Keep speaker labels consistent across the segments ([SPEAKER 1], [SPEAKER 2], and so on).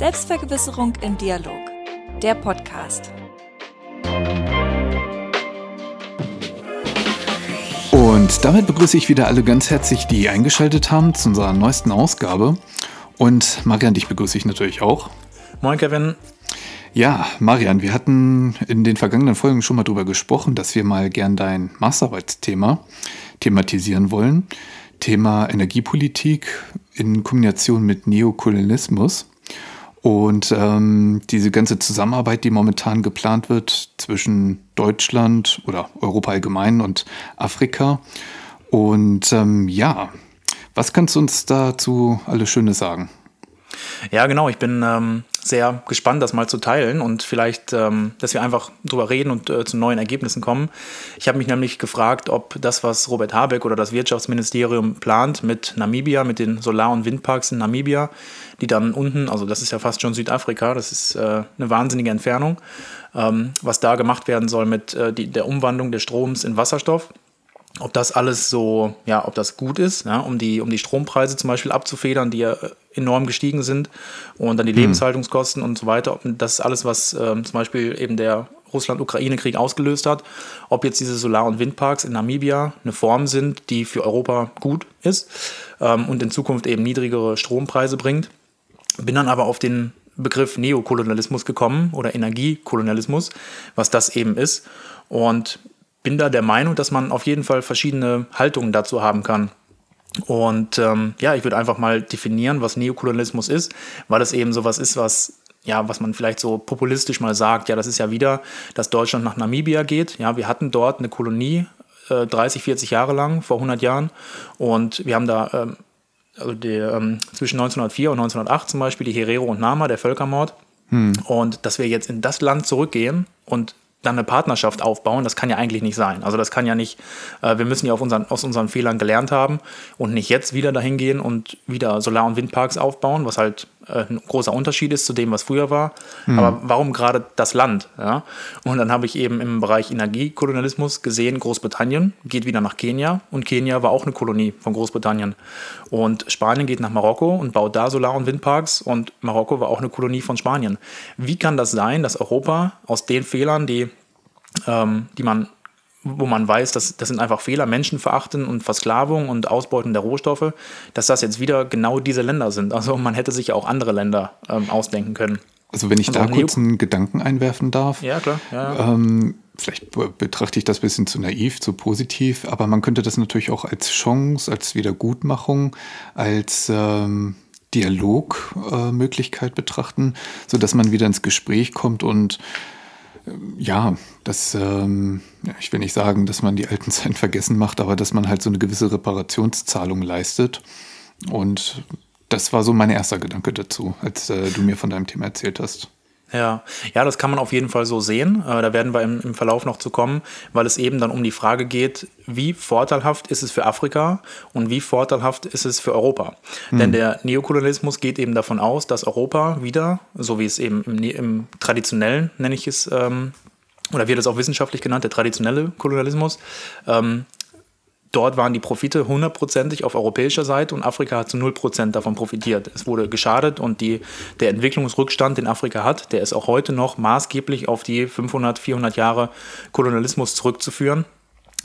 [SPEAKER 1] Selbstvergewisserung im Dialog. Der Podcast.
[SPEAKER 2] Und damit begrüße ich wieder alle ganz herzlich, die eingeschaltet haben zu unserer neuesten Ausgabe. Und Marian, dich begrüße ich natürlich auch.
[SPEAKER 3] Moin, Kevin.
[SPEAKER 2] Ja, Marian, wir hatten in den vergangenen Folgen schon mal darüber gesprochen, dass wir mal gern dein Masterarbeitsthema thematisieren wollen. Thema Energiepolitik in Kombination mit Neokolonialismus. Und ähm, diese ganze Zusammenarbeit, die momentan geplant wird zwischen Deutschland oder Europa allgemein und Afrika. Und ähm, ja, was kannst du uns dazu alles Schönes sagen?
[SPEAKER 3] Ja, genau. Ich bin ähm, sehr gespannt, das mal zu teilen und vielleicht, ähm, dass wir einfach drüber reden und äh, zu neuen Ergebnissen kommen. Ich habe mich nämlich gefragt, ob das, was Robert Habeck oder das Wirtschaftsministerium plant mit Namibia, mit den Solar- und Windparks in Namibia, die dann unten, also das ist ja fast schon Südafrika, das ist äh, eine wahnsinnige Entfernung, ähm, was da gemacht werden soll mit äh, die, der Umwandlung des Stroms in Wasserstoff ob das alles so, ja, ob das gut ist, ja, um die, um die Strompreise zum Beispiel abzufedern, die ja äh, enorm gestiegen sind und dann die hm. Lebenshaltungskosten und so weiter. Das ist alles, was ähm, zum Beispiel eben der Russland-Ukraine-Krieg ausgelöst hat, ob jetzt diese Solar- und Windparks in Namibia eine Form sind, die für Europa gut ist ähm, und in Zukunft eben niedrigere Strompreise bringt. Bin dann aber auf den Begriff Neokolonialismus gekommen oder Energiekolonialismus, was das eben ist. Und bin da der Meinung, dass man auf jeden Fall verschiedene Haltungen dazu haben kann. Und ähm, ja, ich würde einfach mal definieren, was Neokolonialismus ist, weil es eben sowas ist, was ja, was man vielleicht so populistisch mal sagt, ja, das ist ja wieder, dass Deutschland nach Namibia geht. Ja, wir hatten dort eine Kolonie äh, 30, 40 Jahre lang, vor 100 Jahren. Und wir haben da ähm, also die, ähm, zwischen 1904 und 1908 zum Beispiel die Herero und Nama, der Völkermord. Hm. Und dass wir jetzt in das Land zurückgehen und dann eine Partnerschaft aufbauen, das kann ja eigentlich nicht sein. Also das kann ja nicht, äh, wir müssen ja unseren, aus unseren Fehlern gelernt haben und nicht jetzt wieder dahin gehen und wieder Solar- und Windparks aufbauen, was halt ein großer Unterschied ist zu dem, was früher war. Mhm. Aber warum gerade das Land? Ja? Und dann habe ich eben im Bereich Energiekolonialismus gesehen, Großbritannien geht wieder nach Kenia und Kenia war auch eine Kolonie von Großbritannien. Und Spanien geht nach Marokko und baut da Solar- und Windparks und Marokko war auch eine Kolonie von Spanien. Wie kann das sein, dass Europa aus den Fehlern, die, ähm, die man wo man weiß, dass das sind einfach Fehler, Menschenverachten und Versklavung und Ausbeuten der Rohstoffe, dass das jetzt wieder genau diese Länder sind. Also man hätte sich ja auch andere Länder ähm, ausdenken können.
[SPEAKER 2] Also wenn ich da kurz einen Gedanken einwerfen darf.
[SPEAKER 3] Ja, klar.
[SPEAKER 2] Ja. Ähm, vielleicht betrachte ich das ein bisschen zu naiv, zu positiv, aber man könnte das natürlich auch als Chance, als Wiedergutmachung, als ähm, Dialogmöglichkeit äh, betrachten, sodass man wieder ins Gespräch kommt und ja, das, ähm, ich will nicht sagen, dass man die alten Zeiten vergessen macht, aber dass man halt so eine gewisse Reparationszahlung leistet. Und das war so mein erster Gedanke dazu, als äh, du mir von deinem Thema erzählt hast.
[SPEAKER 3] Ja, ja, das kann man auf jeden Fall so sehen. Äh, da werden wir im, im, Verlauf noch zu kommen, weil es eben dann um die Frage geht, wie vorteilhaft ist es für Afrika und wie vorteilhaft ist es für Europa. Mhm. Denn der Neokolonialismus geht eben davon aus, dass Europa wieder, so wie es eben im, im traditionellen, nenne ich es, ähm, oder wird es auch wissenschaftlich genannt, der traditionelle Kolonialismus, ähm, Dort waren die Profite hundertprozentig auf europäischer Seite und Afrika hat zu null Prozent davon profitiert. Es wurde geschadet und die, der Entwicklungsrückstand, den Afrika hat, der ist auch heute noch maßgeblich auf die 500, 400 Jahre Kolonialismus zurückzuführen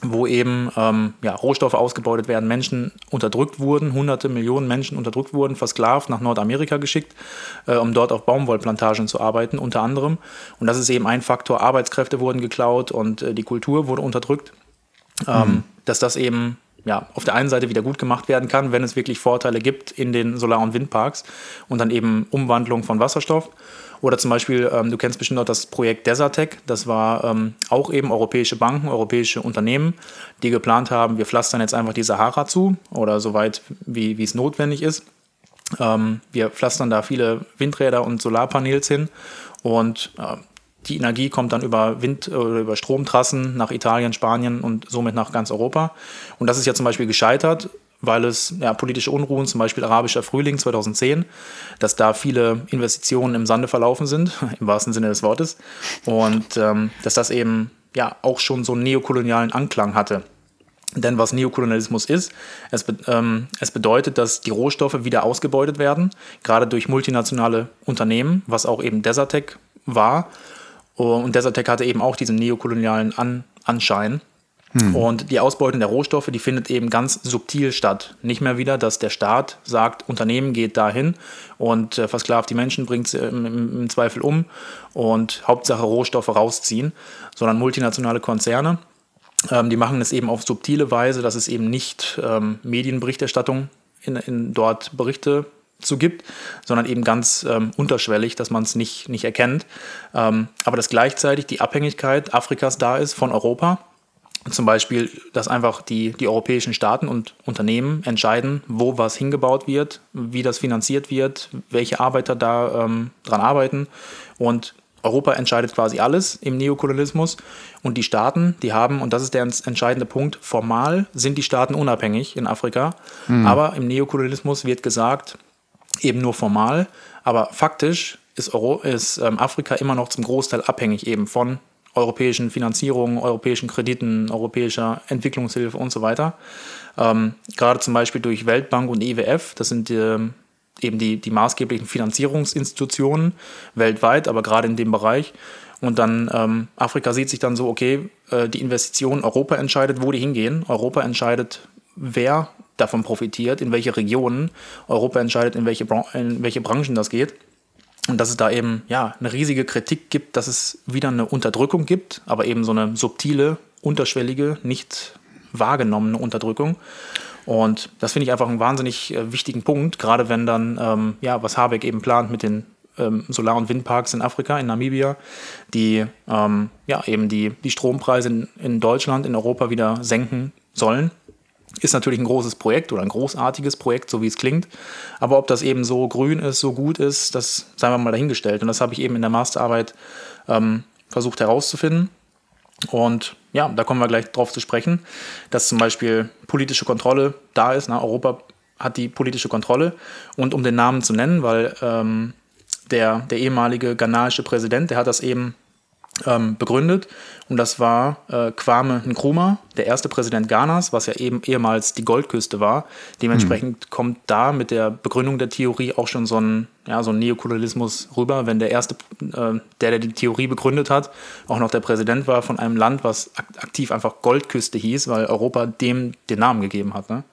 [SPEAKER 3] wo eben ähm, ja, Rohstoffe ausgebeutet werden, Menschen unterdrückt wurden, hunderte Millionen Menschen unterdrückt wurden, versklavt nach Nordamerika geschickt, äh, um dort auf Baumwollplantagen zu arbeiten, unter anderem. Und das ist eben ein Faktor, Arbeitskräfte wurden geklaut und äh, die Kultur wurde unterdrückt. Ähm, mhm. Dass das eben ja, auf der einen Seite wieder gut gemacht werden kann, wenn es wirklich Vorteile gibt in den Solar- und Windparks und dann eben Umwandlung von Wasserstoff. Oder zum Beispiel, ähm, du kennst bestimmt auch das Projekt Desertec, das war ähm, auch eben europäische Banken, europäische Unternehmen, die geplant haben, wir pflastern jetzt einfach die Sahara zu oder soweit wie, wie es notwendig ist. Ähm, wir pflastern da viele Windräder und Solarpanels hin und äh, die Energie kommt dann über Wind- oder über Stromtrassen nach Italien, Spanien und somit nach ganz Europa. Und das ist ja zum Beispiel gescheitert, weil es ja, politische Unruhen, zum Beispiel arabischer Frühling 2010, dass da viele Investitionen im Sande verlaufen sind, im wahrsten Sinne des Wortes. Und ähm, dass das eben ja auch schon so einen neokolonialen Anklang hatte. Denn was Neokolonialismus ist, es, ähm, es, bedeutet, dass die Rohstoffe wieder ausgebeutet werden, gerade durch multinationale Unternehmen, was auch eben Desertec war. Und Desertec hatte eben auch diesen neokolonialen An Anschein. Hm. Und die Ausbeutung der Rohstoffe, die findet eben ganz subtil statt. Nicht mehr wieder, dass der Staat sagt, Unternehmen geht dahin und äh, versklavt die Menschen, bringt sie im, im Zweifel um und Hauptsache Rohstoffe rausziehen, sondern multinationale Konzerne ähm, die machen es eben auf subtile Weise, dass es eben nicht ähm, Medienberichterstattung in, in dort Berichte zu gibt, sondern eben ganz ähm, unterschwellig, dass man es nicht, nicht erkennt. Ähm, aber dass gleichzeitig die Abhängigkeit Afrikas da ist von Europa. Zum Beispiel, dass einfach die, die europäischen Staaten und Unternehmen entscheiden, wo was hingebaut wird, wie das finanziert wird, welche Arbeiter da ähm, dran arbeiten. Und Europa entscheidet quasi alles im Neokolonialismus und die Staaten, die haben, und das ist der entscheidende Punkt, formal sind die Staaten unabhängig in Afrika, mhm. aber im Neokolonialismus wird gesagt, eben nur formal, aber faktisch ist, Euro, ist ähm, Afrika immer noch zum Großteil abhängig eben von europäischen Finanzierungen, europäischen Krediten, europäischer Entwicklungshilfe und so weiter. Ähm, gerade zum Beispiel durch Weltbank und IWF, das sind ähm, eben die, die maßgeblichen Finanzierungsinstitutionen weltweit, aber gerade in dem Bereich. Und dann ähm, Afrika sieht sich dann so, okay, äh, die Investitionen, Europa entscheidet, wo die hingehen. Europa entscheidet, wer davon profitiert, in welche Regionen. Europa entscheidet, in welche, Bran in welche Branchen das geht. Und dass es da eben ja, eine riesige Kritik gibt, dass es wieder eine Unterdrückung gibt, aber eben so eine subtile, unterschwellige, nicht wahrgenommene Unterdrückung. Und das finde ich einfach einen wahnsinnig äh, wichtigen Punkt, gerade wenn dann, ähm, ja, was Habeck eben plant mit den ähm, Solar- und Windparks in Afrika, in Namibia, die ähm, ja eben die, die Strompreise in, in Deutschland, in Europa wieder senken sollen. Ist natürlich ein großes Projekt oder ein großartiges Projekt, so wie es klingt. Aber ob das eben so grün ist, so gut ist, das sei wir mal dahingestellt. Und das habe ich eben in der Masterarbeit ähm, versucht herauszufinden. Und ja, da kommen wir gleich drauf zu sprechen, dass zum Beispiel politische Kontrolle da ist. Na, Europa hat die politische Kontrolle. Und um den Namen zu nennen, weil ähm, der, der ehemalige ghanaische Präsident, der hat das eben ähm, begründet. Und das war äh, Kwame Nkrumah, der erste Präsident Ghanas, was ja eben ehemals die Goldküste war. Dementsprechend hm. kommt da mit der Begründung der Theorie auch schon so ein, ja, so ein Neokolonialismus rüber, wenn der erste, äh, der, der die Theorie begründet hat, auch noch der Präsident war von einem Land, was aktiv einfach Goldküste hieß, weil Europa dem den Namen gegeben hat. Ne?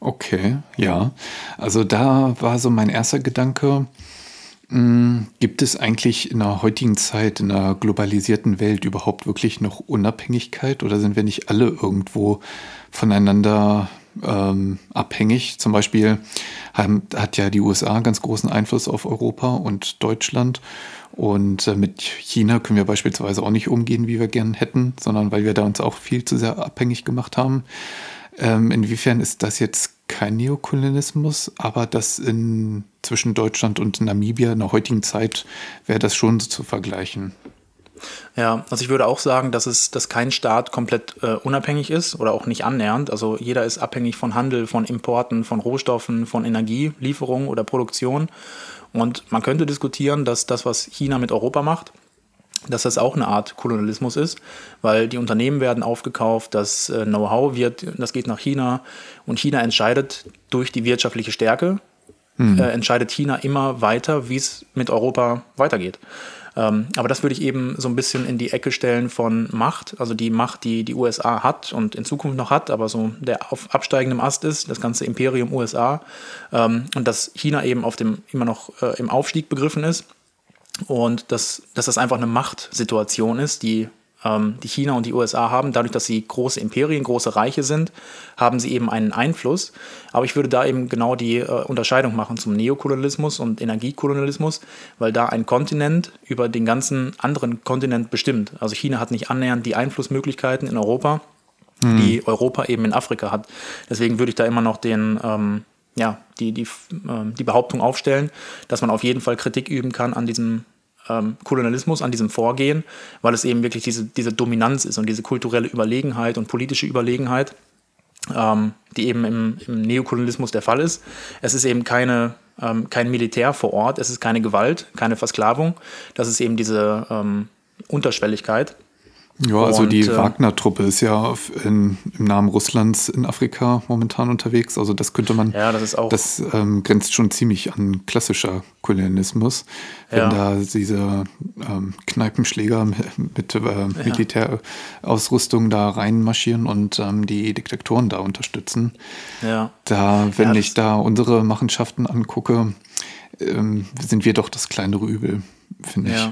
[SPEAKER 2] Okay, ja. Also da war so mein erster Gedanke, gibt es eigentlich in der heutigen Zeit, in einer globalisierten Welt überhaupt wirklich noch Unabhängigkeit oder sind wir nicht alle irgendwo voneinander ähm, abhängig? Zum Beispiel haben, hat ja die USA ganz großen Einfluss auf Europa und Deutschland. Und äh, mit China können wir beispielsweise auch nicht umgehen, wie wir gern hätten, sondern weil wir da uns auch viel zu sehr abhängig gemacht haben. Ähm, inwiefern ist das jetzt kein Neokolonialismus, aber das in, zwischen Deutschland und Namibia in der heutigen Zeit wäre das schon zu vergleichen.
[SPEAKER 3] Ja, also ich würde auch sagen, dass es, dass kein Staat komplett äh, unabhängig ist oder auch nicht annähernd. Also jeder ist abhängig von Handel, von Importen, von Rohstoffen, von Energielieferung oder Produktion. Und man könnte diskutieren, dass das, was China mit Europa macht, dass das auch eine Art Kolonialismus ist, weil die Unternehmen werden aufgekauft, das äh, Know-how wird, das geht nach China und China entscheidet durch die wirtschaftliche Stärke, mhm. äh, entscheidet China immer weiter, wie es mit Europa weitergeht. Ähm, aber das würde ich eben so ein bisschen in die Ecke stellen von Macht, also die Macht, die die USA hat und in Zukunft noch hat, aber so der auf absteigendem Ast ist, das ganze Imperium USA ähm, und dass China eben auf dem immer noch äh, im Aufstieg begriffen ist und dass, dass das einfach eine Machtsituation ist, die, ähm, die China und die USA haben. Dadurch, dass sie große Imperien, große Reiche sind, haben sie eben einen Einfluss. Aber ich würde da eben genau die äh, Unterscheidung machen zum Neokolonialismus und Energiekolonialismus, weil da ein Kontinent über den ganzen anderen Kontinent bestimmt. Also China hat nicht annähernd die Einflussmöglichkeiten in Europa, mhm. die Europa eben in Afrika hat. Deswegen würde ich da immer noch den, ähm, ja, die, die, äh, die Behauptung aufstellen, dass man auf jeden Fall Kritik üben kann an diesem ähm, Kolonialismus, an diesem Vorgehen, weil es eben wirklich diese, diese Dominanz ist und diese kulturelle Überlegenheit und politische Überlegenheit, ähm, die eben im, im, Neokolonialismus der Fall ist. Es ist eben keine, ähm, kein Militär vor Ort, es ist keine Gewalt, keine Versklavung, das ist eben diese ähm, Unterschwelligkeit.
[SPEAKER 2] Ja, also
[SPEAKER 3] Und,
[SPEAKER 2] die
[SPEAKER 3] äh,
[SPEAKER 2] Wagner-Truppe ist ja in, im Namen Russlands in Afrika momentan unterwegs. Also das könnte man,
[SPEAKER 3] Ja, das ist auch-
[SPEAKER 2] das ähm, grenzt schon ziemlich an klassischer Kolonialismus, wenn
[SPEAKER 3] Ja.
[SPEAKER 2] da diese ähm, Kneipenschläger mit äh, Militärausrüstung da reinmarschieren und ähm, die Diktatoren da unterstützen.
[SPEAKER 3] Ja.
[SPEAKER 2] Da, wenn
[SPEAKER 3] Ja,
[SPEAKER 2] ich da unsere Machenschaften angucke, ähm, sind wir doch das kleinere Übel, finde ich.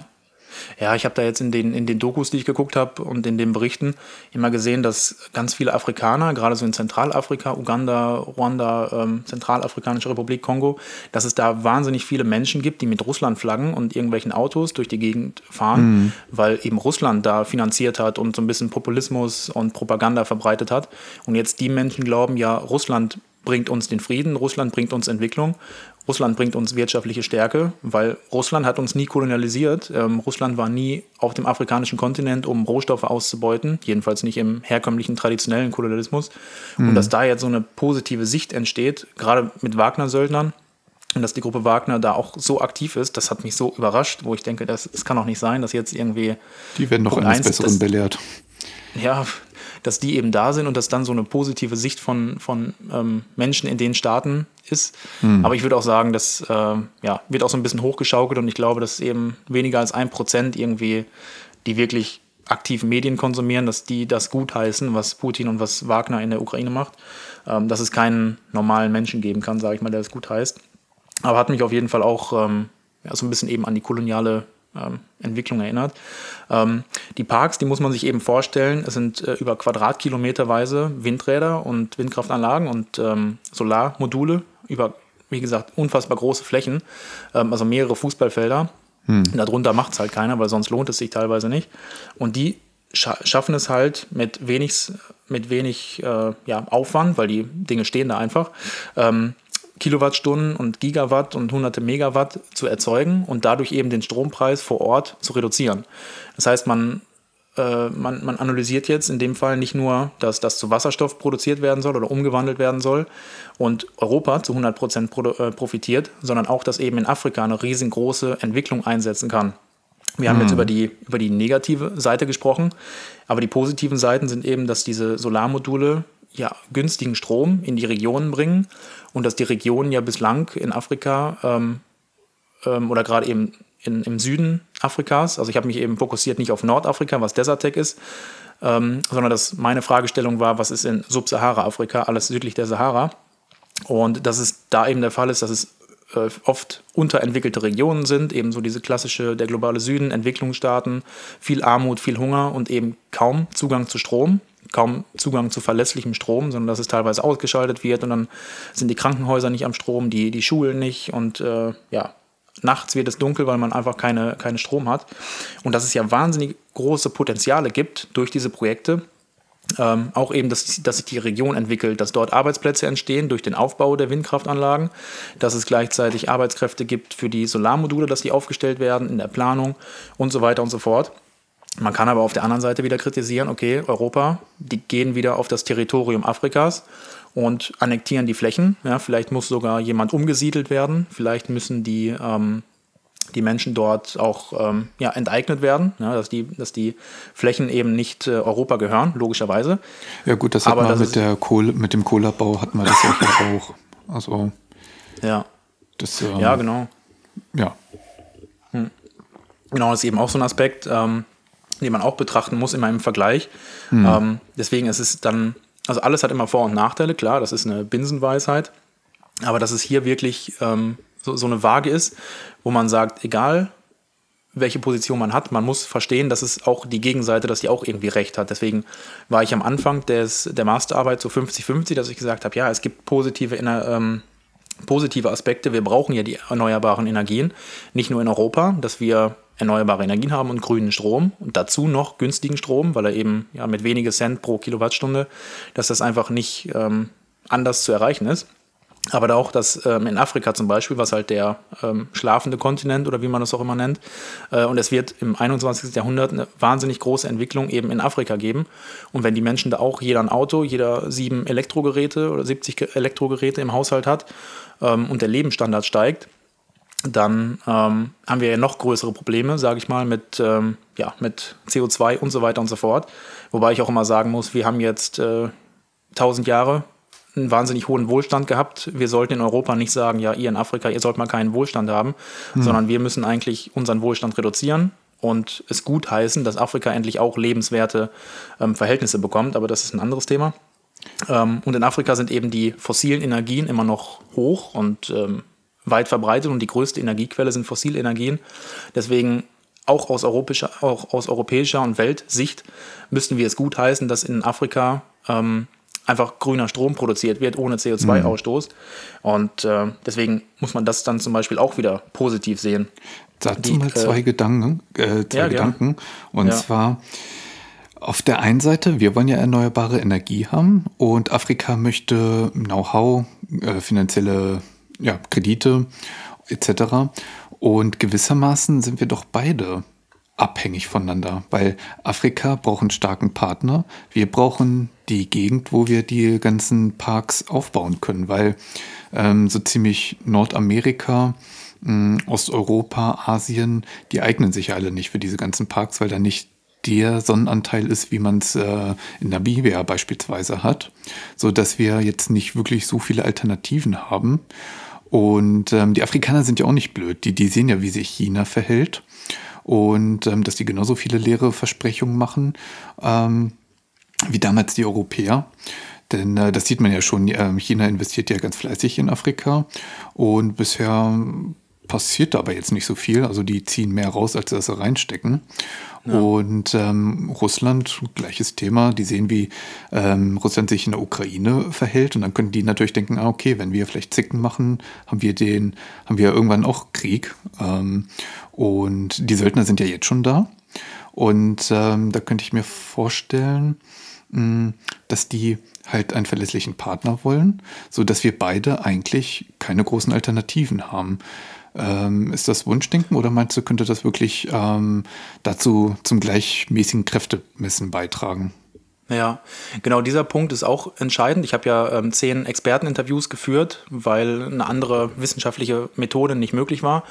[SPEAKER 3] Ja. Ich habe da jetzt in den, in den Dokus, die ich geguckt habe und in den Berichten immer gesehen, dass ganz viele Afrikaner, gerade so in Zentralafrika, Uganda, Ruanda, ähm, Zentralafrikanische Republik, Kongo, dass es da wahnsinnig viele Menschen gibt, die mit Russland-Flaggen und irgendwelchen Autos durch die Gegend fahren, weil eben Russland da finanziert hat und so ein bisschen Populismus und Propaganda verbreitet hat. Und jetzt die Menschen glauben, ja, Russland bringt uns den Frieden, Russland bringt uns Entwicklung, Russland bringt uns wirtschaftliche Stärke, weil Russland hat uns nie kolonialisiert. Ähm, Russland war nie auf dem afrikanischen Kontinent, um Rohstoffe auszubeuten, jedenfalls nicht im herkömmlichen traditionellen Kolonialismus. Und dass da jetzt so eine positive Sicht entsteht, gerade mit Wagner-Söldnern, und dass die Gruppe Wagner da auch so aktiv ist, das hat mich so überrascht, wo ich denke, das, das kann doch nicht sein, dass jetzt irgendwie
[SPEAKER 2] Die werden doch
[SPEAKER 3] Punkt
[SPEAKER 2] eines
[SPEAKER 3] eins,
[SPEAKER 2] Besseren
[SPEAKER 3] das-
[SPEAKER 2] belehrt.
[SPEAKER 3] ja, dass die eben da sind und dass dann so eine positive Sicht von, von ähm, Menschen in den Staaten ist. Aber ich würde auch sagen, das äh, ja, wird auch so ein bisschen hochgeschaukelt und ich glaube, dass eben weniger als ein Prozent irgendwie, die wirklich aktiv Medien konsumieren, dass die das gutheißen, was Putin und was Wagner in der Ukraine macht. Ähm, dass es keinen normalen Menschen geben kann, sage ich mal, der das gut heißt. Aber hat mich auf jeden Fall auch ähm, ja, so ein bisschen eben an die koloniale ähm, Entwicklung erinnert. Ähm, die Parks, die muss man sich eben vorstellen, es sind äh, über Quadratkilometerweise Windräder und Windkraftanlagen und ähm, Solarmodule über, wie gesagt, unfassbar große Flächen, ähm, also mehrere Fußballfelder. Darunter macht es halt keiner, weil sonst lohnt es sich teilweise nicht. Und die scha schaffen es halt mit wenig, mit wenig äh, ja, Aufwand, weil die Dinge stehen da einfach, ähm, Kilowattstunden und Gigawatt und hunderte Megawatt zu erzeugen und dadurch eben den Strompreis vor Ort zu reduzieren. Das heißt, man, äh, man, man analysiert jetzt in dem Fall nicht nur, dass das zu Wasserstoff produziert werden soll oder umgewandelt werden soll und Europa zu 100 Prozent pro, äh, profitiert, sondern auch, dass eben in Afrika eine riesengroße Entwicklung einsetzen kann. Wir haben jetzt über die, über die negative Seite gesprochen, aber die positiven Seiten sind eben, dass diese Solarmodule ja günstigen Strom in die Regionen bringen und dass die Regionen ja bislang in Afrika ähm, ähm, oder gerade eben in, im Süden Afrikas, also ich habe mich eben fokussiert nicht auf Nordafrika, was Desertec ist, ähm, sondern dass meine Fragestellung war, was ist in Subsahara-Afrika, alles südlich der Sahara. Und dass es da eben der Fall ist, dass es äh, oft unterentwickelte Regionen sind, eben so diese klassische, der globale Süden, Entwicklungsstaaten, viel Armut, viel Hunger und eben kaum Zugang zu Strom, kaum Zugang zu verlässlichem Strom, sondern dass es teilweise ausgeschaltet wird und dann sind die Krankenhäuser nicht am Strom, die, die Schulen nicht und äh, ja, nachts wird es dunkel, weil man einfach keine, keinen Strom hat. Und dass es ja wahnsinnig große Potenziale gibt durch diese Projekte, ähm, auch eben, dass, dass sich die Region entwickelt, dass dort Arbeitsplätze entstehen durch den Aufbau der Windkraftanlagen, dass es gleichzeitig Arbeitskräfte gibt für die Solarmodule, dass die aufgestellt werden in der Planung und so weiter und so fort. Man kann aber auf der anderen Seite wieder kritisieren, okay, Europa, die gehen wieder auf das Territorium Afrikas und annektieren die Flächen. Ja, vielleicht muss sogar jemand umgesiedelt werden, vielleicht müssen die ähm, die Menschen dort auch ähm, ja, enteignet werden, ja, dass, die, dass die Flächen eben nicht äh, Europa gehören, logischerweise.
[SPEAKER 2] Ja gut, das hat
[SPEAKER 3] Aber
[SPEAKER 2] man mit, der Kohle, mit dem Kohleabbau hatten wir das ja auch. Also
[SPEAKER 3] Ja,
[SPEAKER 2] das ähm,
[SPEAKER 3] ja genau.
[SPEAKER 2] ja.
[SPEAKER 3] Genau, das ist eben auch so ein Aspekt, ähm, den man auch betrachten muss, immer im Vergleich. Ähm, deswegen ist es dann, also alles hat immer Vor- und Nachteile, klar, das ist eine Binsenweisheit. Aber dass es hier wirklich ähm, so, so eine Waage ist, wo man sagt, egal welche Position man hat, man muss verstehen, dass es auch die Gegenseite, dass die auch irgendwie recht hat. Deswegen war ich am Anfang des, der Masterarbeit so 50-50, dass ich gesagt habe, ja, es gibt positive ähm, positive Aspekte. Wir brauchen ja die erneuerbaren Energien, nicht nur in Europa, dass wir erneuerbare Energien haben und grünen Strom und dazu noch günstigen Strom, weil er eben ja, mit wenigen Cent pro Kilowattstunde, dass das einfach nicht ähm, anders zu erreichen ist. Aber da auch, dass ähm, in Afrika zum Beispiel, was halt der ähm, schlafende Kontinent oder wie man das auch immer nennt, äh, und es wird im 21. Jahrhundert eine wahnsinnig große Entwicklung eben in Afrika geben. Und wenn die Menschen da auch jeder ein Auto, jeder sieben Elektrogeräte oder 70 Ge- Elektrogeräte im Haushalt hat ähm, und der Lebensstandard steigt, dann ähm, haben wir ja noch größere Probleme, sage ich mal, mit, ähm, ja, mit CO2 und so weiter und so fort. Wobei ich auch immer sagen muss, wir haben jetzt äh, 1000 Jahre einen wahnsinnig hohen Wohlstand gehabt. Wir sollten in Europa nicht sagen, ja, ihr in Afrika, ihr sollt mal keinen Wohlstand haben, mhm. sondern wir müssen eigentlich unseren Wohlstand reduzieren und es gut heißen, dass Afrika endlich auch lebenswerte ähm, Verhältnisse bekommt. Aber das ist ein anderes Thema. Ähm, und in Afrika sind eben die fossilen Energien immer noch hoch und ähm, weit verbreitet und die größte Energiequelle sind fossile Energien. Deswegen auch aus europäischer, auch aus europäischer und Weltsicht müssten wir es gut heißen, dass in Afrika ähm, einfach grüner Strom produziert wird ohne CO2-Ausstoß. Mhm. Und äh, deswegen muss man das dann zum Beispiel auch wieder positiv sehen.
[SPEAKER 2] Dazu mal zwei äh, Gedanken. Äh, zwei ja, Gedanken. Und ja. zwar auf der einen Seite, wir wollen ja erneuerbare Energie haben und Afrika möchte Know-how, äh, finanzielle ja, Kredite etc. Und gewissermaßen sind wir doch beide abhängig voneinander, weil Afrika braucht einen starken Partner. Wir brauchen die Gegend, wo wir die ganzen Parks aufbauen können, weil ähm, so ziemlich Nordamerika, äh, Osteuropa, Asien, die eignen sich alle nicht für diese ganzen Parks, weil da nicht der Sonnenanteil ist, wie man es äh, in Namibia beispielsweise hat, so dass wir jetzt nicht wirklich so viele Alternativen haben. Und ähm, die Afrikaner sind ja auch nicht blöd. Die, die sehen ja, wie sich China verhält und ähm, dass die genauso viele leere Versprechungen machen ähm, wie damals die Europäer. Denn äh, das sieht man ja schon, äh, China investiert ja ganz fleißig in Afrika und bisher passiert aber jetzt nicht so viel. Also die ziehen mehr raus, als dass sie reinstecken. Ja. Und ähm, Russland, gleiches Thema. Die sehen, wie ähm, Russland sich in der Ukraine verhält. Und dann können die natürlich denken, ah, okay, wenn wir vielleicht Zicken machen, haben wir den, haben wir irgendwann auch Krieg. Ähm, und die Söldner sind ja jetzt schon da. Und ähm, da könnte ich mir vorstellen, mh, hm, dass die halt einen verlässlichen Partner wollen, so dass wir beide eigentlich keine großen Alternativen haben. Ähm, ist das Wunschdenken oder meinst du, könnte das wirklich ähm, dazu zum gleichmäßigen Kräftemessen beitragen?
[SPEAKER 3] Ja, genau dieser Punkt ist auch entscheidend. Ich habe ja ähm, zehn Experteninterviews geführt, weil eine andere wissenschaftliche Methode nicht möglich war.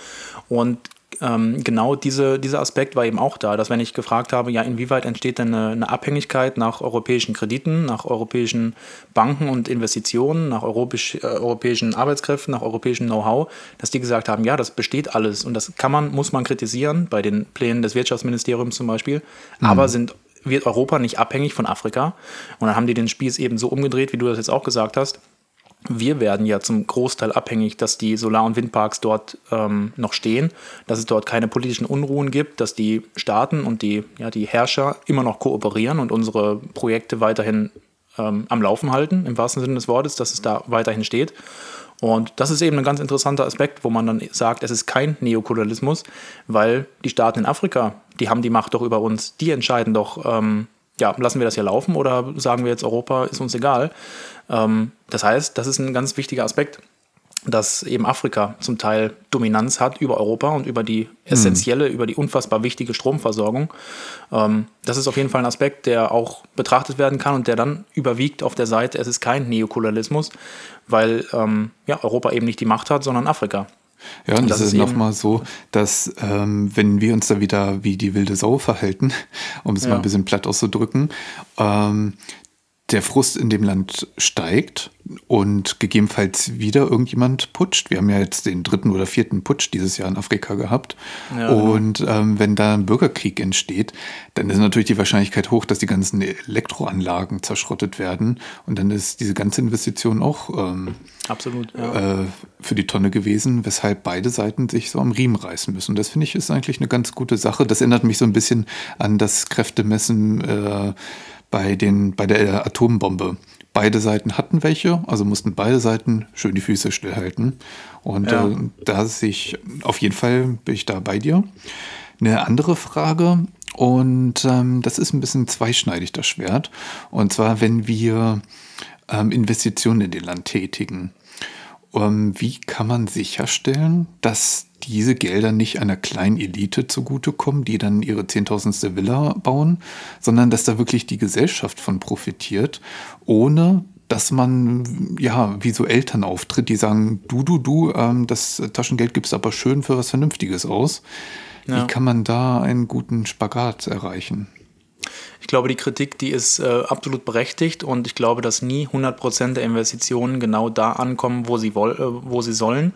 [SPEAKER 3] Und ähm, genau diese, dieser Aspekt war eben auch da, dass wenn ich gefragt habe, ja, inwieweit entsteht denn eine, eine Abhängigkeit nach europäischen Krediten, nach europäischen Banken und Investitionen, nach europäisch, äh, europäischen Arbeitskräften, nach europäischem Know-how, dass die gesagt haben, ja, das besteht alles und das kann man, muss man kritisieren, bei den Plänen des Wirtschaftsministeriums zum Beispiel, mhm. aber sind wird Europa nicht abhängig von Afrika. Und dann haben die den Spieß eben so umgedreht, wie du das jetzt auch gesagt hast wir werden ja zum Großteil abhängig, dass die Solar- und Windparks dort ähm, noch stehen, dass es dort keine politischen Unruhen gibt, dass die Staaten und die, ja, die Herrscher immer noch kooperieren und unsere Projekte weiterhin ähm, am Laufen halten, im wahrsten Sinne des Wortes, dass es da weiterhin steht. Und das ist eben ein ganz interessanter Aspekt, wo man dann sagt, es ist kein Neokolonialismus, weil die Staaten in Afrika, die haben die Macht doch über uns, die entscheiden doch, ähm, ja, lassen wir das hier laufen oder sagen wir jetzt, Europa ist uns egal. Ähm, das heißt, das ist ein ganz wichtiger Aspekt, dass eben Afrika zum Teil Dominanz hat über Europa und über die essentielle, mhm. über die unfassbar wichtige Stromversorgung. Ähm, das ist auf jeden Fall ein Aspekt, der auch betrachtet werden kann und der dann überwiegt auf der Seite, es ist kein Neokolonialismus, weil ähm, ja, Europa eben nicht die Macht hat, sondern Afrika.
[SPEAKER 2] Ja, und, das, das, ist, ist nochmal so, dass ähm, wenn wir uns da wieder wie die wilde Sau verhalten, um es ja. mal ein bisschen platt auszudrücken, ähm, der Frust in dem Land steigt und gegebenenfalls wieder irgendjemand putscht. Wir haben ja jetzt den dritten oder vierten Putsch dieses Jahr in Afrika gehabt. Ja, genau. und ähm, wenn da ein Bürgerkrieg entsteht, dann ist natürlich die Wahrscheinlichkeit hoch, dass die ganzen Elektroanlagen zerschrottet werden. Und dann ist diese ganze Investition auch ähm,
[SPEAKER 3] Absolut, ja.
[SPEAKER 2] äh, für die Tonne gewesen, weshalb beide Seiten sich so am Riemen reißen müssen. Das finde ich ist eigentlich eine ganz gute Sache. Das erinnert mich so ein bisschen an das Kräftemessen. Äh, bei, den, bei der Atombombe. Beide Seiten hatten welche, also mussten beide Seiten schön die Füße stillhalten. Und ja. äh, da sich auf jeden Fall bin ich da bei dir. Eine andere Frage, und ähm, das ist ein bisschen zweischneidig, das Schwert. Und zwar, wenn wir ähm, Investitionen in den Land tätigen. Ähm, wie kann man sicherstellen, dass diese Gelder nicht einer kleinen Elite zugutekommen, die dann ihre zehntausendste Villa bauen, sondern dass da wirklich die Gesellschaft von profitiert, ohne dass man ja wie so Eltern auftritt, die sagen, du, du, du, ähm, das Taschengeld gibst aber schön für was Vernünftiges aus. Ja. Wie kann man da einen guten Spagat erreichen?
[SPEAKER 3] Ich glaube, die Kritik, die ist äh, absolut berechtigt und ich glaube, dass nie 100% der Investitionen genau da ankommen, wo sie, woll, äh, wo sie sollen.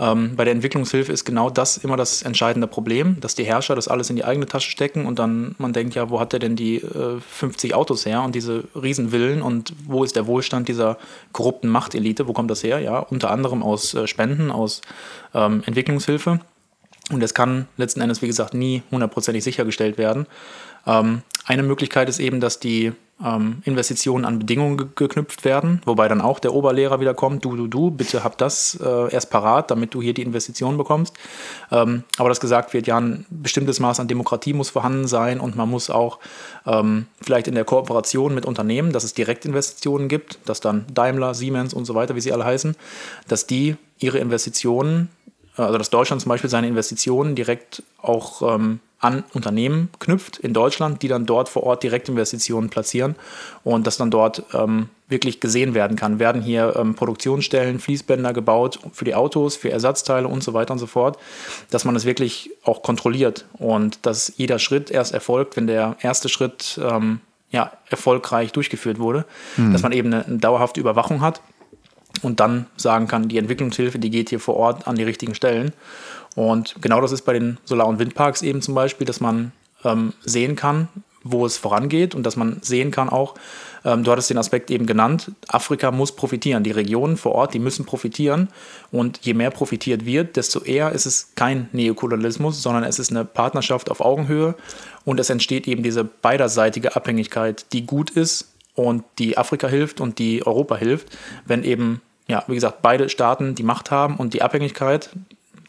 [SPEAKER 3] Ähm, bei der Entwicklungshilfe ist genau das immer das entscheidende Problem, dass die Herrscher das alles in die eigene Tasche stecken und dann man denkt, ja, wo hat der denn die äh, 50 Autos her und diese Riesenvillen und wo ist der Wohlstand dieser korrupten Machtelite, wo kommt das her? Ja, unter anderem aus äh, Spenden, aus ähm, Entwicklungshilfe. Und das kann letzten Endes, wie gesagt, nie hundertprozentig sichergestellt werden. Ähm, eine Möglichkeit ist eben, dass die ähm, Investitionen an Bedingungen ge geknüpft werden, wobei dann auch der Oberlehrer wieder kommt, du, du, du, bitte hab das äh, erst parat, damit du hier die Investitionen bekommst. Ähm, aber dass gesagt wird, ja, ein bestimmtes Maß an Demokratie muss vorhanden sein und man muss auch ähm, vielleicht in der Kooperation mit Unternehmen, dass es Direktinvestitionen gibt, dass dann Daimler, Siemens und so weiter, wie sie alle heißen, dass die ihre Investitionen, äh, also dass Deutschland zum Beispiel seine Investitionen direkt auch ähm, an Unternehmen knüpft in Deutschland, die dann dort vor Ort Direktinvestitionen platzieren und das dann dort ähm, wirklich gesehen werden kann. Werden hier ähm, Produktionsstellen, Fließbänder gebaut für die Autos, für Ersatzteile und so weiter und so fort, dass man das wirklich auch kontrolliert und dass jeder Schritt erst erfolgt, wenn der erste Schritt ähm, ja, erfolgreich durchgeführt wurde, mhm. dass man eben eine, eine dauerhafte Überwachung hat und dann sagen kann, die Entwicklungshilfe, die geht hier vor Ort an die richtigen Stellen. Und genau das ist bei den Solar- und Windparks eben zum Beispiel, dass man ähm, sehen kann, wo es vorangeht und dass man sehen kann auch, ähm, du hattest den Aspekt eben genannt, Afrika muss profitieren, die Regionen vor Ort, die müssen profitieren. Und je mehr profitiert wird, desto eher ist es kein Neokolonialismus, sondern es ist eine Partnerschaft auf Augenhöhe. Und es entsteht eben diese beiderseitige Abhängigkeit, die gut ist und die Afrika hilft und die Europa hilft, wenn eben ja, wie gesagt, beide Staaten die Macht haben und die Abhängigkeit,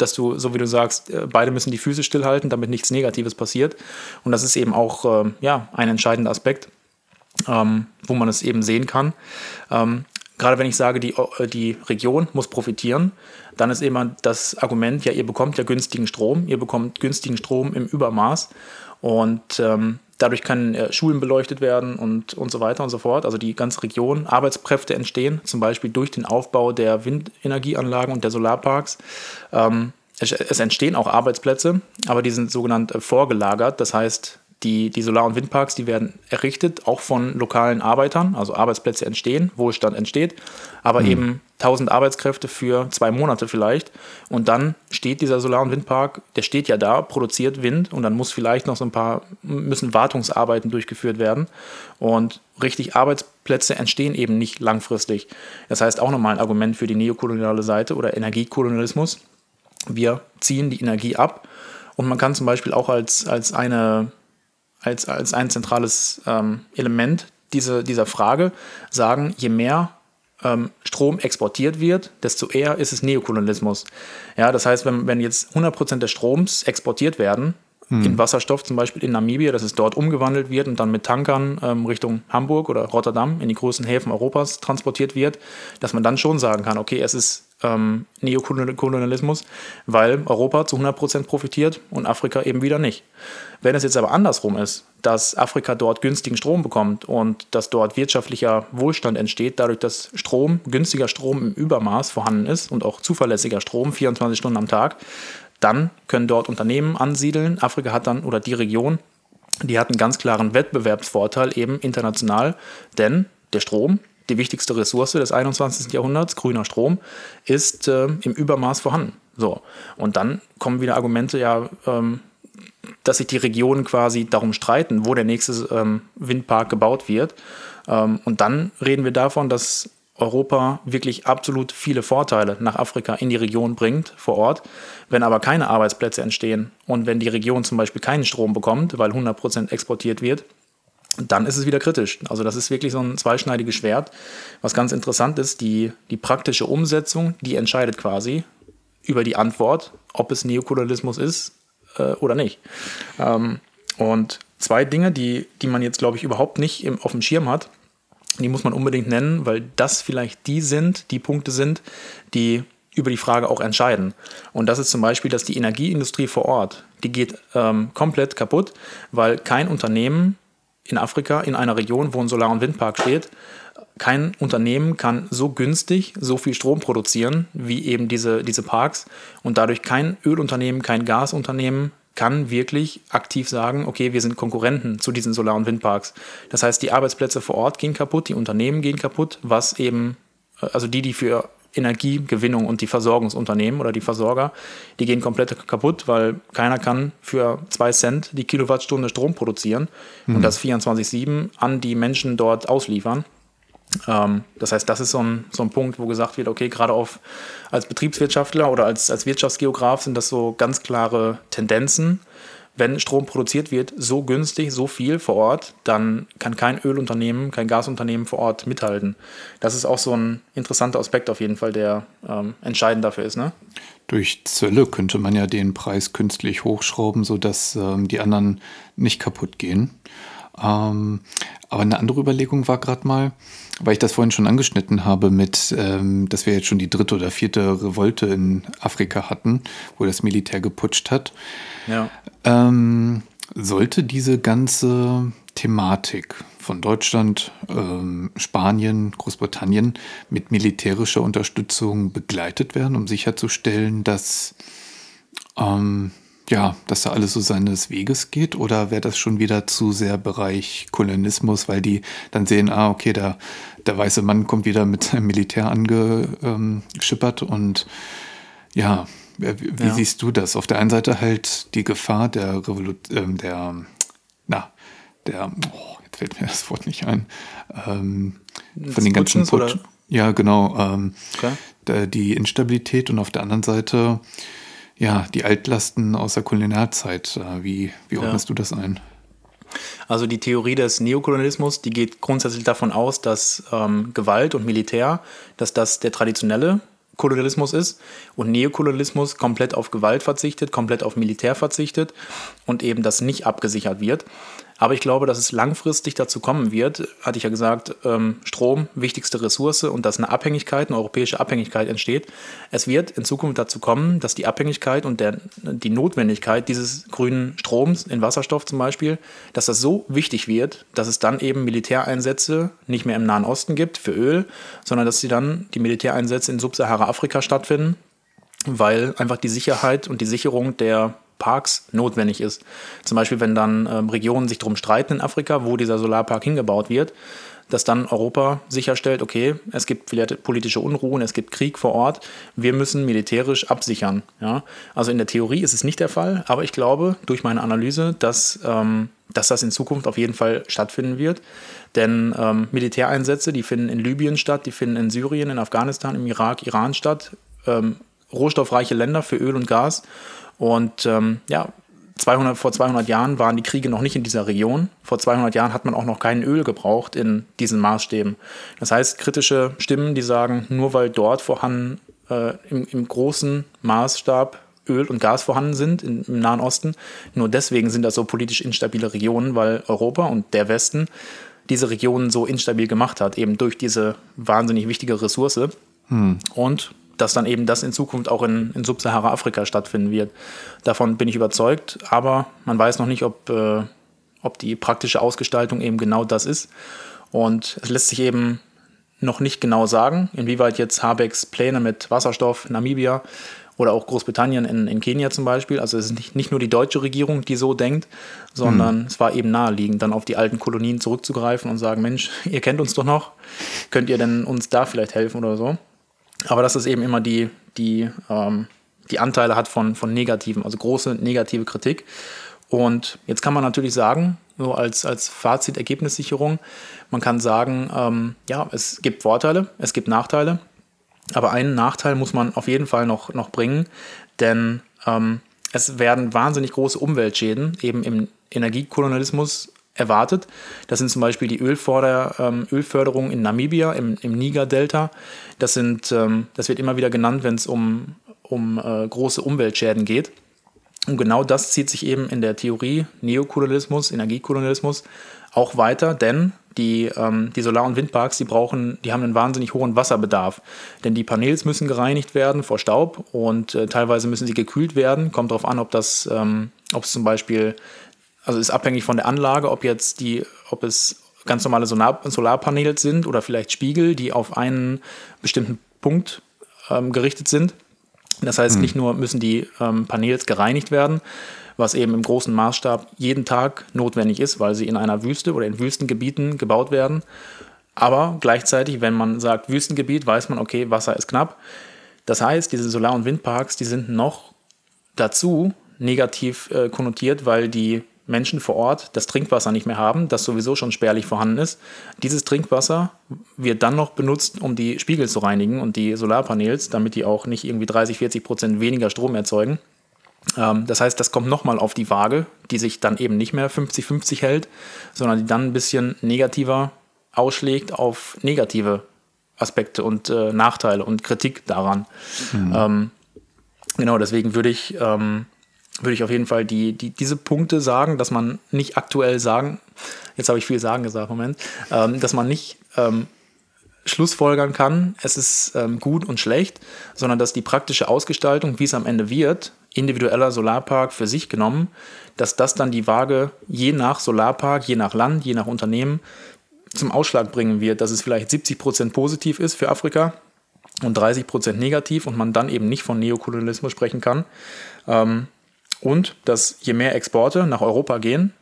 [SPEAKER 3] dass du, so wie du sagst, äh, beide müssen die Füße stillhalten, damit nichts Negatives passiert. Und das ist eben auch äh, ja, ein entscheidender Aspekt, ähm, wo man es eben sehen kann. Ähm, gerade wenn ich sage, die, äh, die Region muss profitieren, dann ist immer das Argument, ja, ihr bekommt ja günstigen Strom, ihr bekommt günstigen Strom im Übermaß. Und ähm, Dadurch können äh, Schulen beleuchtet werden und, und so weiter und so fort. Also die ganze Region, Arbeitskräfte entstehen, zum Beispiel durch den Aufbau der Windenergieanlagen und der Solarparks. Ähm, es, es, entstehen auch Arbeitsplätze, aber die sind sogenannt äh, vorgelagert. Das heißt, die, die Solar- und Windparks, die werden errichtet, auch von lokalen Arbeitern, also Arbeitsplätze entstehen, Wohlstand entsteht, aber mhm. eben 1000 Arbeitskräfte für zwei Monate vielleicht. Und dann steht dieser Solar- und Windpark, der steht ja da, produziert Wind und dann muss vielleicht noch so ein paar, müssen Wartungsarbeiten durchgeführt werden. Und richtig Arbeitsplätze entstehen eben nicht langfristig. Das heißt auch nochmal ein Argument für die neokoloniale Seite oder Energiekolonialismus. Wir ziehen die Energie ab und man kann zum Beispiel auch als, als eine als, als ein zentrales ähm, Element diese, dieser Frage sagen, je mehr ähm, Strom exportiert wird, desto eher ist es Neokolonialismus. Ja, das heißt, wenn, wenn jetzt 100% des Stroms exportiert werden, hm. in Wasserstoff zum Beispiel in Namibia, dass es dort umgewandelt wird und dann mit Tankern ähm, Richtung Hamburg oder Rotterdam in die größten Häfen Europas transportiert wird, dass man dann schon sagen kann, okay, es ist ähm, Neokolonialismus, weil Europa zu 100% profitiert und Afrika eben wieder nicht. Wenn es jetzt aber andersrum ist, dass Afrika dort günstigen Strom bekommt und dass dort wirtschaftlicher Wohlstand entsteht, dadurch, dass Strom, günstiger Strom im Übermaß vorhanden ist und auch zuverlässiger Strom, 24 Stunden am Tag, dann können dort Unternehmen ansiedeln. Afrika hat dann, oder die Region, die hat einen ganz klaren Wettbewerbsvorteil eben international, denn der Strom, die wichtigste Ressource des 21. Jahrhunderts, grüner Strom, ist äh, im Übermaß vorhanden. So. Und dann kommen wieder Argumente, ja, ähm, dass sich die Regionen quasi darum streiten, wo der nächste ähm, Windpark gebaut wird. Ähm, und dann reden wir davon, dass Europa wirklich absolut viele Vorteile nach Afrika in die Region bringt, vor Ort. Wenn aber keine Arbeitsplätze entstehen und wenn die Region zum Beispiel keinen Strom bekommt, weil 100% exportiert wird, dann ist es wieder kritisch. Also das ist wirklich so ein zweischneidiges Schwert. Was ganz interessant ist, die, die praktische Umsetzung, die entscheidet quasi über die Antwort, ob es Neokolonialismus ist äh, oder nicht. Ähm, und zwei Dinge, die, die man jetzt, glaube ich, überhaupt nicht im, auf dem Schirm hat, die muss man unbedingt nennen, weil das vielleicht die sind, die Punkte sind, die über die Frage auch entscheiden. Und das ist zum Beispiel, dass die Energieindustrie vor Ort, die geht ähm, komplett kaputt, weil kein Unternehmen in Afrika, in einer Region, wo ein Solar- und Windpark steht, kein Unternehmen kann so günstig so viel Strom produzieren wie eben diese, diese Parks und dadurch kein Ölunternehmen, kein Gasunternehmen kann wirklich aktiv sagen, okay, wir sind Konkurrenten zu diesen Solar- und Windparks. Das heißt, die Arbeitsplätze vor Ort gehen kaputt, die Unternehmen gehen kaputt, was eben, äh, also die, die für Energiegewinnung und die Versorgungsunternehmen oder die Versorger, die gehen komplett kaputt, weil keiner kann für zwei Cent die Kilowattstunde Strom produzieren mhm. und das 24-7 an die Menschen dort ausliefern. Ähm, das heißt, das ist so ein, so ein Punkt, wo gesagt wird, okay, gerade auf, als Betriebswirtschaftler oder als, als Wirtschaftsgeograf sind das so ganz klare Tendenzen. Wenn Strom produziert wird, so günstig, so viel vor Ort, dann kann kein Ölunternehmen, kein Gasunternehmen vor Ort mithalten. Das ist auch so ein interessanter Aspekt auf jeden Fall, der ähm, entscheidend dafür ist. Ne?
[SPEAKER 2] Durch Zölle könnte man ja den Preis künstlich hochschrauben, sodass ähm, die anderen nicht kaputt gehen. Ähm, aber eine andere Überlegung war gerade mal, weil ich das vorhin schon angeschnitten habe, mit, ähm, dass wir jetzt schon die dritte oder vierte Revolte in Afrika hatten, wo das Militär geputscht hat. Ja. Ähm, sollte diese ganze Thematik von Deutschland, ähm, Spanien, Großbritannien mit militärischer Unterstützung begleitet werden, um sicherzustellen, dass ähm, ja, dass da alles so seines Weges geht? Oder wäre das schon wieder zu sehr Bereich Kolonismus, weil die dann sehen, ah, okay, der, der weiße Mann kommt wieder mit seinem Militär angeschippert und ja, wie, wie ja. siehst du das? Auf der einen Seite halt die Gefahr der Revolution, äh, der, na, der, oh, jetzt fällt mir das Wort nicht ein, ähm, von den ganzen Put Ja, genau. Ähm, okay. Die Instabilität und auf der anderen Seite ja, die Altlasten aus der Kolonialzeit. Äh, wie, wie ordnest ja. du das ein?
[SPEAKER 3] Also die Theorie des Neokolonialismus, die geht grundsätzlich davon aus, dass ähm, Gewalt und Militär, dass das der traditionelle Kolonialismus ist und Neokolonialismus komplett auf Gewalt verzichtet, komplett auf Militär verzichtet und eben das nicht abgesichert wird. Aber ich glaube, dass es langfristig dazu kommen wird, hatte ich ja gesagt, ähm, Strom, wichtigste Ressource und dass eine Abhängigkeit, eine europäische Abhängigkeit entsteht. Es wird in Zukunft dazu kommen, dass die Abhängigkeit und der, die Notwendigkeit dieses grünen Stroms in Wasserstoff zum Beispiel, dass das so wichtig wird, dass es dann eben Militäreinsätze nicht mehr im Nahen Osten gibt für Öl, sondern dass sie dann die Militäreinsätze in Subsahara-Afrika stattfinden, weil einfach die Sicherheit und die Sicherung der Parks notwendig ist. Zum Beispiel, wenn dann ähm, Regionen sich darum streiten in Afrika, wo dieser Solarpark hingebaut wird, dass dann Europa sicherstellt, okay, es gibt vielleicht politische Unruhen, es gibt Krieg vor Ort, wir müssen militärisch absichern. Ja? Also in der Theorie ist es nicht der Fall, aber ich glaube durch meine Analyse, dass, ähm, dass das in Zukunft auf jeden Fall stattfinden wird. Denn ähm, Militäreinsätze, die finden in Libyen statt, die finden in Syrien, in Afghanistan, im Irak, Iran statt. Ähm, rohstoffreiche Länder für Öl und Gas. Und ähm, ja, 200, vor 200 Jahren waren die Kriege noch nicht in dieser Region. Vor 200 Jahren hat man auch noch kein Öl gebraucht in diesen Maßstäben. Das heißt, kritische Stimmen, die sagen, nur weil dort vorhanden äh, im, im, großen Maßstab Öl und Gas vorhanden sind in, im Nahen Osten, nur deswegen sind das so politisch instabile Regionen, weil Europa und der Westen diese Regionen so instabil gemacht hat, eben durch diese wahnsinnig wichtige Ressource. Hm. Und dass dann eben das in Zukunft auch in, in Subsahara-Afrika stattfinden wird. Davon bin ich überzeugt, aber man weiß noch nicht, ob, äh, ob die praktische Ausgestaltung eben genau das ist. Und es lässt sich eben noch nicht genau sagen, inwieweit jetzt Habecks Pläne mit Wasserstoff, Namibia oder auch Großbritannien in, in Kenia zum Beispiel, also es ist nicht, nicht nur die deutsche Regierung, die so denkt, sondern hm. es war eben naheliegend, dann auf die alten Kolonien zurückzugreifen und sagen, Mensch, ihr kennt uns doch noch, könnt ihr denn uns da vielleicht helfen oder so? Aber dass es eben immer die, die, ähm, die Anteile hat von, von negativen, also große negative Kritik. Und jetzt kann man natürlich sagen, so als, als Fazit Ergebnissicherung, man kann sagen, ähm, ja, es gibt Vorteile, es gibt Nachteile. Aber einen Nachteil muss man auf jeden Fall noch, noch bringen, denn ähm, es werden wahnsinnig große Umweltschäden eben im Energiekolonialismus erwartet. Das sind zum Beispiel die Ölförder, ähm, Ölförderung in Namibia, im, im Niger-Delta. Das, ähm, das wird immer wieder genannt, wenn es um, um äh, große Umweltschäden geht. Und genau das zieht sich eben in der Theorie Neokolonialismus, Energiekolonialismus auch weiter, denn die, ähm, die Solar- und Windparks, die brauchen, die haben einen wahnsinnig hohen Wasserbedarf. Denn die Panels müssen gereinigt werden vor Staub und äh, teilweise müssen sie gekühlt werden. Kommt darauf an, ob das, ähm, ob es zum Beispiel also ist abhängig von der Anlage, ob jetzt die, ob es ganz normale Solar Solarpaneele sind oder vielleicht Spiegel, die auf einen bestimmten Punkt ähm, gerichtet sind. Das heißt, hm. nicht nur müssen die ähm, Paneels gereinigt werden, was eben im großen Maßstab jeden Tag notwendig ist, weil sie in einer Wüste oder in Wüstengebieten gebaut werden. Aber gleichzeitig, wenn man sagt Wüstengebiet, weiß man, okay, Wasser ist knapp. Das heißt, diese Solar- und Windparks, die sind noch dazu negativ äh, konnotiert, weil die Menschen vor Ort das Trinkwasser nicht mehr haben, das sowieso schon spärlich vorhanden ist. Dieses Trinkwasser wird dann noch benutzt, um die Spiegel zu reinigen und die Solarpanels, damit die auch nicht irgendwie 30, 40 Prozent weniger Strom erzeugen. Ähm, das heißt, das kommt nochmal auf die Waage, die sich dann eben nicht mehr 50-50 hält, sondern die dann ein bisschen negativer ausschlägt auf negative Aspekte und äh, Nachteile und Kritik daran. Mhm. Ähm, genau, deswegen würde ich ähm, würde ich auf jeden Fall die, die, diese Punkte sagen, dass man nicht aktuell sagen, jetzt habe ich viel sagen gesagt, Moment, ähm, dass man nicht ähm, schlussfolgern kann, es ist ähm, gut und schlecht, sondern dass die praktische Ausgestaltung, wie es am Ende wird, individueller Solarpark für sich genommen, dass das dann die Waage je nach Solarpark, je nach Land, je nach Unternehmen zum Ausschlag bringen wird, dass es vielleicht 70 Prozent positiv ist für Afrika und 30 Prozent negativ und man dann eben nicht von Neokolonialismus sprechen kann. Ähm, und dass je mehr Exporte nach Europa gehen,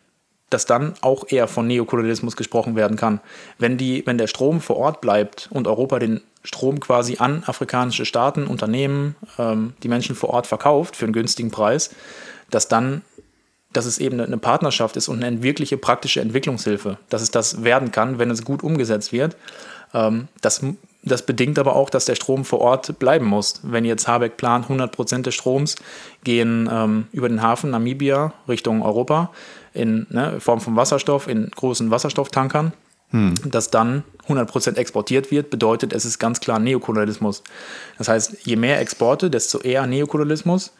[SPEAKER 3] dass dann auch eher von Neokolonialismus gesprochen werden kann. Wenn, die, wenn der Strom vor Ort bleibt und Europa den Strom quasi an afrikanische Staaten, Unternehmen, ähm, die Menschen vor Ort verkauft für einen günstigen Preis, dass dann, dass es eben eine Partnerschaft ist und eine wirkliche praktische Entwicklungshilfe, dass es das werden kann, wenn es gut umgesetzt wird. Ähm, das das bedingt aber auch, dass der Strom vor Ort bleiben muss. Wenn jetzt Habeck plant, 100 Prozent des Stroms gehen ähm, über den Hafen Namibia Richtung Europa in ne, Form von Wasserstoff, in großen Wasserstofftankern, hm. dass dann 100 Prozent exportiert wird, bedeutet, es ist ganz klar Neokolonialismus. Das heißt, je mehr Exporte, desto eher Neokolonialismus.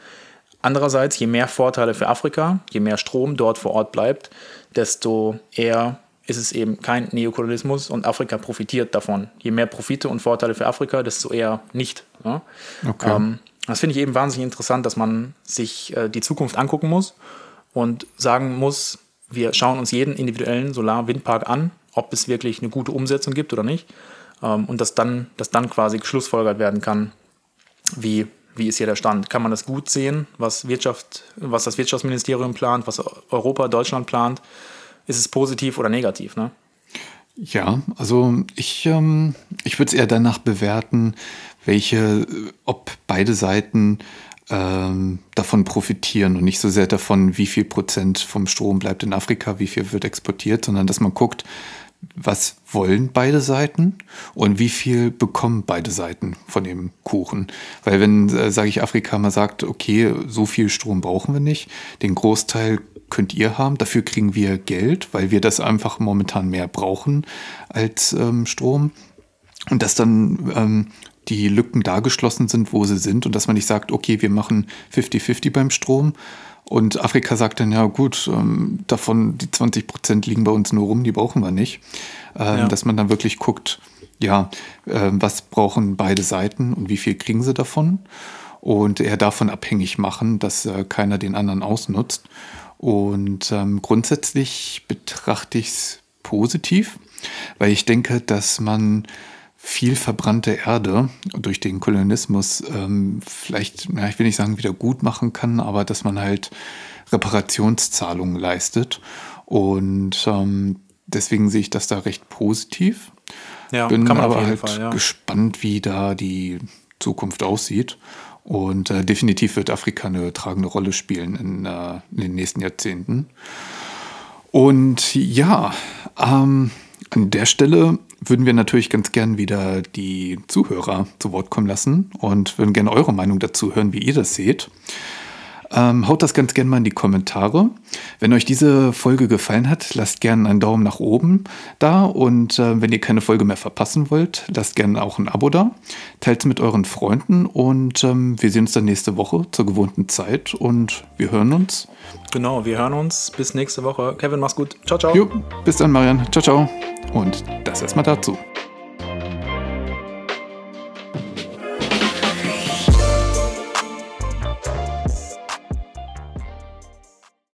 [SPEAKER 3] Andererseits, je mehr Vorteile für Afrika, je mehr Strom dort vor Ort bleibt, desto eher ist es eben kein Neokolonialismus und Afrika profitiert davon. Je mehr Profite und Vorteile für Afrika, desto eher nicht. Ja? Okay. Ähm, das finde ich eben wahnsinnig interessant, dass man sich äh, die Zukunft angucken muss und sagen muss, wir schauen uns jeden individuellen Solar-Windpark an, ob es wirklich eine gute Umsetzung gibt oder nicht. Ähm, und dass dann, dass dann quasi geschlussfolgert werden kann, wie, wie ist hier der Stand. Kann man das gut sehen, was, Wirtschaft, was das Wirtschaftsministerium plant, was Europa, Deutschland plant? ist es positiv oder negativ, ne?
[SPEAKER 2] Ja, also ich, ähm, ich würde es eher danach bewerten, welche, ob beide Seiten ähm, davon profitieren und nicht so sehr davon, wie viel Prozent vom Strom bleibt in Afrika, wie viel wird exportiert, sondern dass man guckt, was wollen beide Seiten und wie viel bekommen beide Seiten von dem Kuchen. Weil wenn, äh, sage ich, Afrika mal sagt, okay, so viel Strom brauchen wir nicht, den Großteil könnt ihr haben, dafür kriegen wir Geld, weil wir das einfach momentan mehr brauchen als ähm, Strom. Und dass dann ähm, die Lücken da geschlossen sind, wo sie sind und dass man nicht sagt, okay, wir machen 50-50 beim Strom, und Afrika sagt dann, ja gut, ähm, davon die 20 Prozent liegen bei uns nur rum, die brauchen wir nicht. Ähm, ja. Dass man dann wirklich guckt, ja, äh, was brauchen beide Seiten und wie viel kriegen sie davon? Und eher davon abhängig machen, dass äh, keiner den anderen ausnutzt. Und ähm, grundsätzlich betrachte ich es positiv, weil ich denke, dass man viel verbrannte Erde durch den Kolonialismus ähm, vielleicht, ja, ich will nicht sagen, wieder gut machen kann, aber dass man halt Reparationszahlungen leistet. Und ähm, deswegen sehe ich das da recht positiv. Ja, Bin aber halt Fall, ja. gespannt, wie da die Zukunft aussieht. Und äh, definitiv wird Afrika eine tragende Rolle spielen in, äh, in den nächsten Jahrzehnten. Und ja, ähm, an der Stelle würden wir natürlich ganz gern wieder die Zuhörer zu Wort kommen lassen und würden gerne eure Meinung dazu hören, wie ihr das seht. Ähm, haut das ganz gerne mal in die Kommentare. Wenn euch diese Folge gefallen hat, lasst gerne einen Daumen nach oben da und äh, wenn ihr keine Folge mehr verpassen wollt, lasst gerne auch ein Abo da. Teilt es mit euren Freunden und ähm, wir sehen uns dann nächste Woche zur gewohnten Zeit und wir hören uns.
[SPEAKER 3] Genau, wir hören uns. Bis nächste Woche. Kevin, mach's gut. Ciao, ciao.
[SPEAKER 2] Jo, bis dann, Marian. Ciao, ciao. Und das erstmal dazu.